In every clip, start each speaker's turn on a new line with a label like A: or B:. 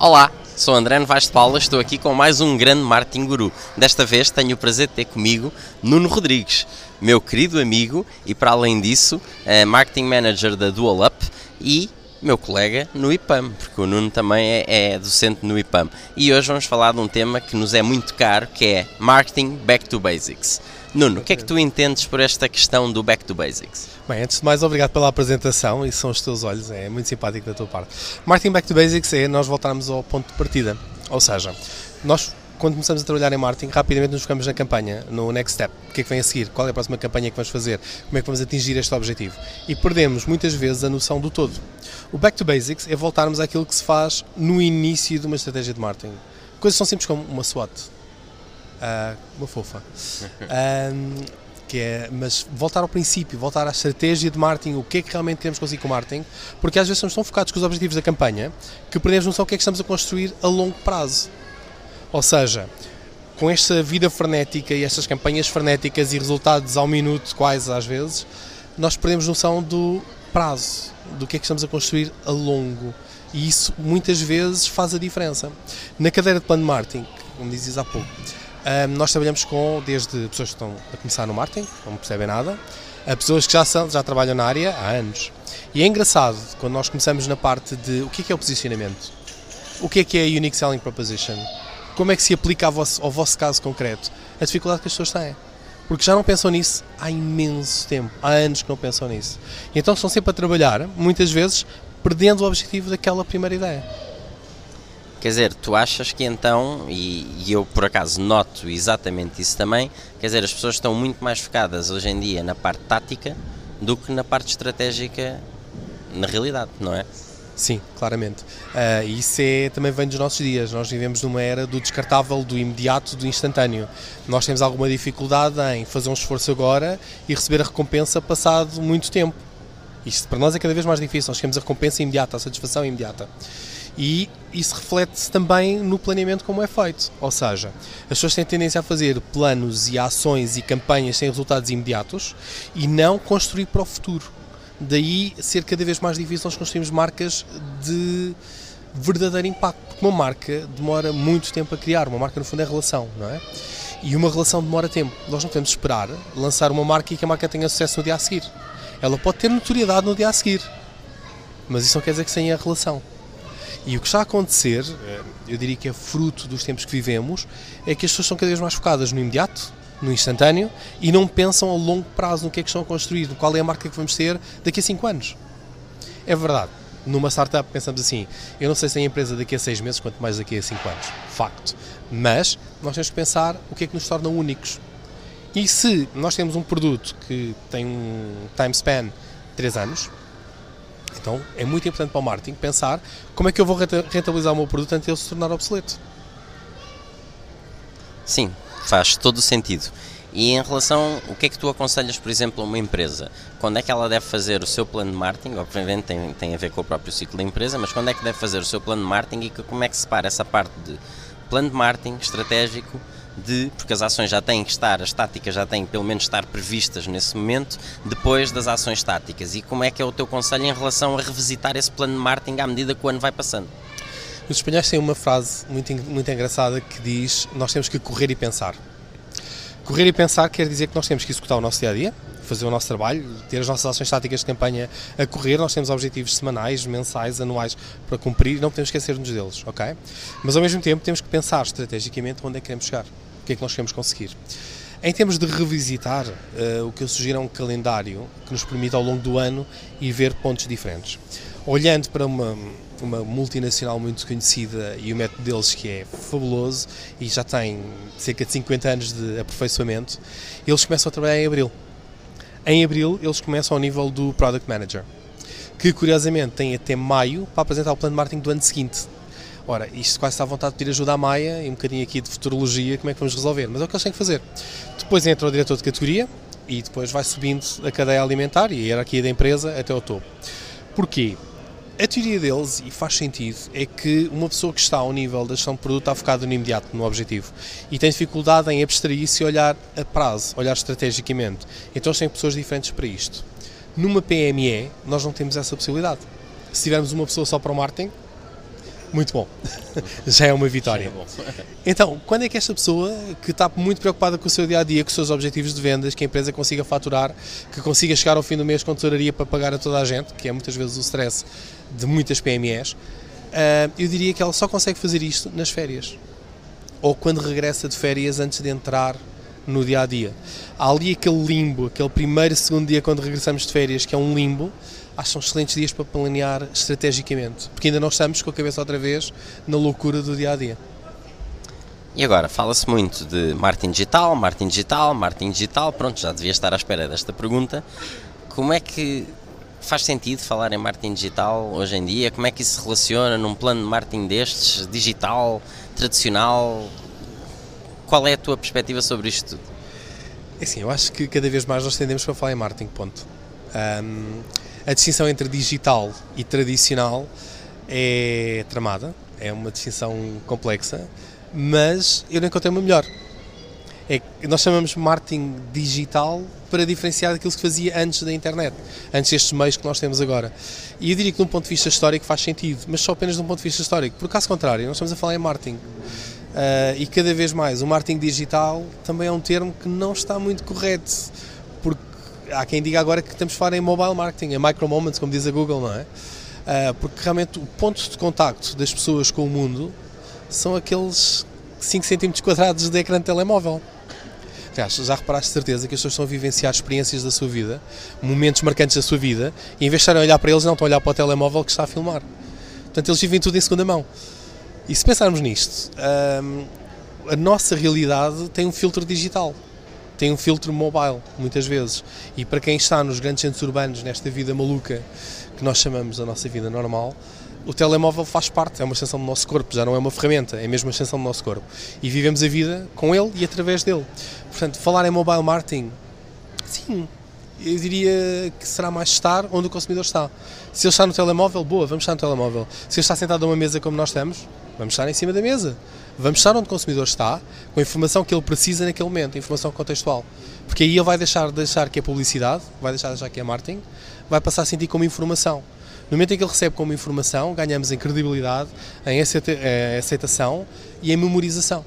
A: Olá, sou André Novaes de Paula, estou aqui com mais um grande marketing guru. Desta vez tenho o prazer de ter comigo Nuno Rodrigues, meu querido amigo e para além disso, é marketing manager da Dual Up e meu colega no IPAM, porque o Nuno também é, é, docente no IPAM. E hoje vamos falar de um tema que nos é muito caro, que é Marketing Back to Basics. Nuno, o que é que tu entendes por esta questão do Back to Basics?
B: Bem, antes de mais, obrigado pela apresentação e são os teus olhos, é muito simpático da tua parte. Marketing Back to Basics é nós voltarmos ao ponto de partida, ou seja, nós quando começamos a trabalhar em marketing, rapidamente nos focamos na campanha, no next step. O que é que vem a seguir? Qual é a próxima campanha que vamos fazer? Como é que vamos atingir este objetivo? E perdemos muitas vezes a noção do todo. O back to basics é voltarmos àquilo que se faz no início de uma estratégia de marketing. Coisas tão simples como uma SWOT, uh, uma fofa. Um, que é, mas voltar ao princípio, voltar à estratégia de marketing, o que é que realmente queremos conseguir com o marketing, porque às vezes estamos tão focados com os objetivos da campanha que perdemos noção do que é que estamos a construir a longo prazo. Ou seja, com esta vida frenética e estas campanhas frenéticas e resultados ao minuto, quase às vezes, nós perdemos noção do prazo, do que é que estamos a construir a longo. E isso muitas vezes faz a diferença. Na cadeira de plano marketing, como dizias há pouco, nós trabalhamos com desde pessoas que estão a começar no marketing, não percebem nada, a pessoas que já, são, já trabalham na área há anos. E é engraçado quando nós começamos na parte de o que é, que é o posicionamento, o que é que é a Unique Selling Proposition, como é que se aplica ao vosso, ao vosso caso concreto? A dificuldade que as pessoas têm. Porque já não pensam nisso há imenso tempo, há anos que não pensam nisso. E então estão sempre a trabalhar, muitas vezes, perdendo o objetivo daquela primeira ideia.
A: Quer dizer, tu achas que então, e, e, eu por acaso noto exatamente isso também, quer dizer, as pessoas estão muito mais focadas hoje em dia na parte tática do que na parte estratégica na realidade, não é?
B: Sim, claramente. Uh, isso é, também vem dos nossos dias. Nós vivemos numa era do descartável, do imediato, do instantâneo. Nós temos alguma dificuldade em fazer um esforço agora e receber a recompensa passado muito tempo. Isto para nós é cada vez mais difícil. Nós queremos a recompensa imediata, a satisfação imediata. E isso reflete-se também no planeamento como é feito. Ou seja, as pessoas têm tendência a fazer planos e ações e campanhas sem resultados imediatos e não construir para o futuro. Daí ser cada vez mais difícil nós construirmos marcas de verdadeiro impacto. Porque uma marca demora muito tempo a criar, uma marca no fundo é relação, não é? E uma relação demora tempo. Nós não podemos esperar lançar uma marca e que a marca tenha sucesso no dia a seguir. Ela pode ter notoriedade no dia a seguir, mas isso não quer dizer que tenha relação. E o que está a acontecer, eh, eu diria que é fruto dos tempos que vivemos, é que as pessoas estão cada vez mais focadas no imediato, no instantâneo e não pensam a longo prazo no que é que estão a construir, qual é a marca que vamos ter daqui a 5 anos. É verdade. Numa startup pensamos assim, eu não sei se tem empresa daqui a 6 meses, quanto mais daqui a 5 anos. Facto. Mas nós temos que pensar o que é que nos torna únicos. E se nós temos um produto que tem um time span de 3 anos, então é muito importante para o marketing pensar como é que eu vou rentabilizar o meu produto antes de ele se tornar obsoleto.
A: Sim, faz todo o sentido. E em relação, o que é que tu aconselhas, por exemplo, a uma empresa? Quando é que ela deve fazer o seu plano de marketing? Obviamente tem, tem a ver com o próprio ciclo da empresa, mas quando é que deve fazer o seu plano de marketing e como é que se separa essa parte de plano de marketing estratégico de, porque as ações já têm que estar, as táticas já têm pelo menos estar previstas nesse momento, depois das ações táticas. E como é que é o teu conselho em relação a revisitar esse plano de marketing à medida que o ano vai passando?
B: Os espanhóis têm uma frase muito, muito engraçada que diz: Nós temos que correr e pensar. Correr e pensar quer dizer que nós temos que executar o nosso dia a dia, fazer o nosso trabalho, ter as nossas ações táticas de campanha a correr. Nós temos objetivos semanais, mensais, anuais para cumprir e não podemos esquecer-nos deles, ok? Mas ao mesmo tempo temos que pensar estrategicamente onde é que queremos chegar, que é que nós queremos conseguir. Em termos de revisitar, uh, o que eu sugiro é um calendário que nos permita ao longo do ano ir ver pontos diferentes. Olhando para uma uma multinacional muito conhecida e o método deles que é fabuloso e já tem cerca de 50 anos de aperfeiçoamento, eles começam a trabalhar em abril. Em abril, eles começam ao nível do Product Manager, que curiosamente tem até maio para apresentar o plano de marketing do ano seguinte. Ora, isto quase está à vontade de pedir ajuda à Maia e um bocadinho aqui de futurologia, como é que vamos resolver, mas é o que eles têm que fazer. Depois entra o diretor de categoria e depois vai subindo a cadeia alimentar e a hierarquia da empresa até ao topo. Porquê? A teoria deles, e faz sentido, é que uma pessoa que está ao nível da gestão de produto está focada no imediato, no objetivo, e tem dificuldade em abstrair-se e olhar a prazo, olhar estrategicamente. Então eles têm pessoas diferentes para isto. Numa PME, nós não temos essa possibilidade. Se tivermos uma pessoa só para o marketing, Muito bom. Já é uma vitória. Então, quando é que esta pessoa que está muito preocupada com o seu dia a dia, com os seus objetivos de vendas, que a empresa consiga faturar, que consiga chegar ao fim do mês com tesouraria para pagar a toda a gente, que é muitas vezes o stress de muitas PMEs, ah, eu diria que ela só consegue fazer isto nas férias. Ou quando regressa de férias antes de entrar no dia a dia. Há ali aquele limbo, aquele primeiro, segundo dia quando regressamos de férias, que é um limbo, acho que são excelentes dias para planear estrategicamente, porque ainda não estamos com a cabeça outra vez na loucura do dia a dia.
A: E agora, fala-se muito de marketing digital, marketing digital, marketing digital. Pronto, já devia estar à espera desta pergunta. Como é que faz sentido falar em marketing digital hoje em dia? Como é que isso se relaciona num plano de marketing destes, digital, tradicional? Qual é a tua perspectiva sobre isto tudo?
B: É assim, eu acho que cada vez mais nós tendemos para falar em marketing, ponto. Um, a distinção entre digital e tradicional é tramada, é uma distinção complexa, mas eu não encontrei uma melhor. É, nós chamamos marketing digital para diferenciar daquilo que fazia antes da internet, antes destes meios que nós temos agora. E eu diria que, de um ponto de vista histórico, faz sentido, mas só apenas de um ponto de vista histórico. Por caso contrário, nós estamos a falar em marketing. Uh, e cada vez mais, o marketing digital também é um termo que não está muito correto, porque há quem diga agora que temos a falar em mobile marketing, em micro moments, como diz a Google, não é? Uh, porque realmente o ponto de contacto das pessoas com o mundo são aqueles 5 cm quadrados de ecrã de telemóvel. Aliás, já reparaste de certeza que as pessoas estão a vivenciar experiências da sua vida, momentos marcantes da sua vida, e em vez de estarem a olhar para eles, não estão a olhar para o telemóvel que está a filmar. Portanto, eles vivem tudo em segunda mão. E se pensarmos nisto, hum, a nossa realidade tem um filtro digital, tem um filtro mobile, muitas vezes. E para quem está nos grandes centros urbanos, nesta vida maluca que nós chamamos a nossa vida normal, o telemóvel faz parte, é uma extensão do nosso corpo, já não é uma ferramenta, é mesmo uma extensão do nosso corpo. E vivemos a vida com ele e através dele. Portanto, falar em mobile marketing, sim, eu diria que será mais estar onde o consumidor está. Se ele está no telemóvel, boa, vamos estar no telemóvel. Se ele está sentado a uma mesa como nós estamos, vamos estar em cima da mesa. Vamos estar onde o consumidor está, com a informação que ele precisa naquele momento, informação contextual. Porque aí ele vai deixar de achar que é publicidade, vai deixar de achar que é marketing, vai passar a sentir como informação. No momento em que ele recebe como informação, ganhamos em credibilidade, em eh, aceitação e em memorização.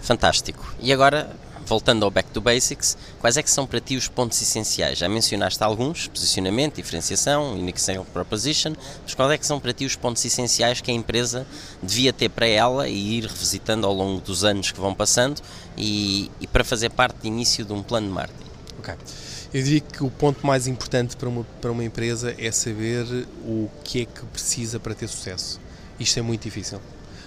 A: Fantástico. E agora, voltando ao Back to Basics, quais é que são para ti os pontos essenciais? Já mencionaste alguns, posicionamento, diferenciação, unique selling proposition, mas quais é que são para ti os pontos essenciais que a empresa devia ter para ela e ir revisitando ao longo dos anos que vão passando e, e para fazer parte de início de um plano de marketing?
B: Ok. Eu diria que o ponto mais importante para uma, para uma empresa é saber o que é que precisa para ter sucesso. Isto é muito difícil.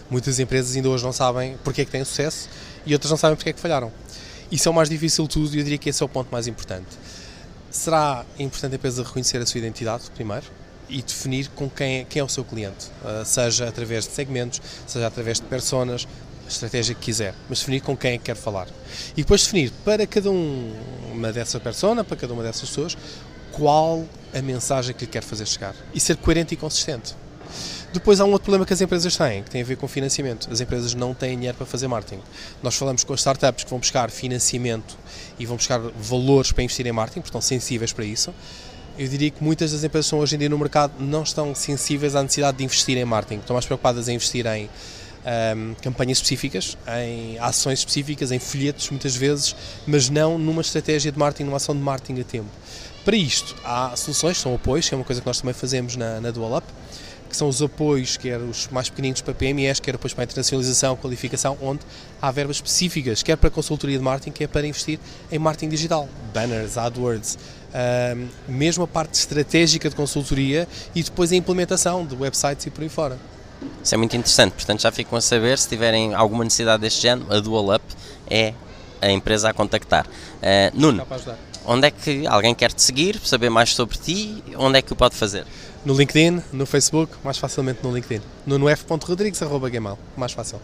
B: Muitas empresas ainda hoje não sabem porque é que têm sucesso e outras não sabem porque é que falharam. Isso é o mais difícil de tudo e eu diria que esse é o ponto mais importante. Será importante a empresa reconhecer a sua identidade, primeiro, e definir com quem quem é o seu cliente, uh, seja através de segmentos, seja através de personas, estratégia que quiser, mas definir com quem é que quer falar. E depois definir para cada um, uma dessa persona, para cada uma dessas pessoas, qual a mensagem que lhe quer fazer chegar. E ser coerente e consistente. Depois há um outro problema que as empresas têm, que tem a ver com financiamento. As empresas não têm dinheiro para fazer marketing. Nós falamos com as startups que vão buscar financiamento e vão buscar valores para investir em marketing, porque estão sensíveis para isso. Eu diria que muitas das empresas que hoje em dia no mercado não estão sensíveis à necessidade de investir em marketing. Estão mais preocupadas em investir em um, campanhas específicas, em ações específicas, em folhetos muitas vezes, mas não numa estratégia de marketing, numa ação de marketing a tempo. Para isto, há soluções, são apoios, que é uma coisa que nós também fazemos na, na Dual Up, que são os apoios, quer os mais pequeninos para PMEs, quer apoios para a internacionalização, qualificação, onde há verbas específicas, quer para consultoria de marketing, quer para investir em marketing digital, banners, AdWords, um, mesmo a parte estratégica de consultoria e depois a implementação de websites e por aí fora.
A: Isso é muito interessante, portanto já ficam a saber, se tiverem alguma necessidade deste género, a Dual Up é a empresa a contactar. Uh, Nuno, onde é que alguém quer te seguir, saber mais sobre ti, onde é que o pode fazer?
B: No LinkedIn, no Facebook, mais facilmente no LinkedIn. No f.rodrigues.gmail, mais fácil.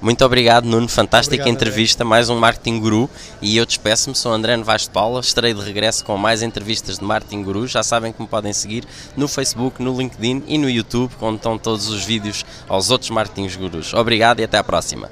A: Muito obrigado, Nuno. Fantástica obrigado, entrevista. André. Mais um Marketing Guru. E eu despeço-me. Sou André Novaes de Paula. Estarei de regresso com mais entrevistas de Marketing Guru. Já sabem que me podem seguir no Facebook, no LinkedIn e no YouTube, onde estão todos os vídeos aos outros Marketing Gurus. Obrigado e até à próxima.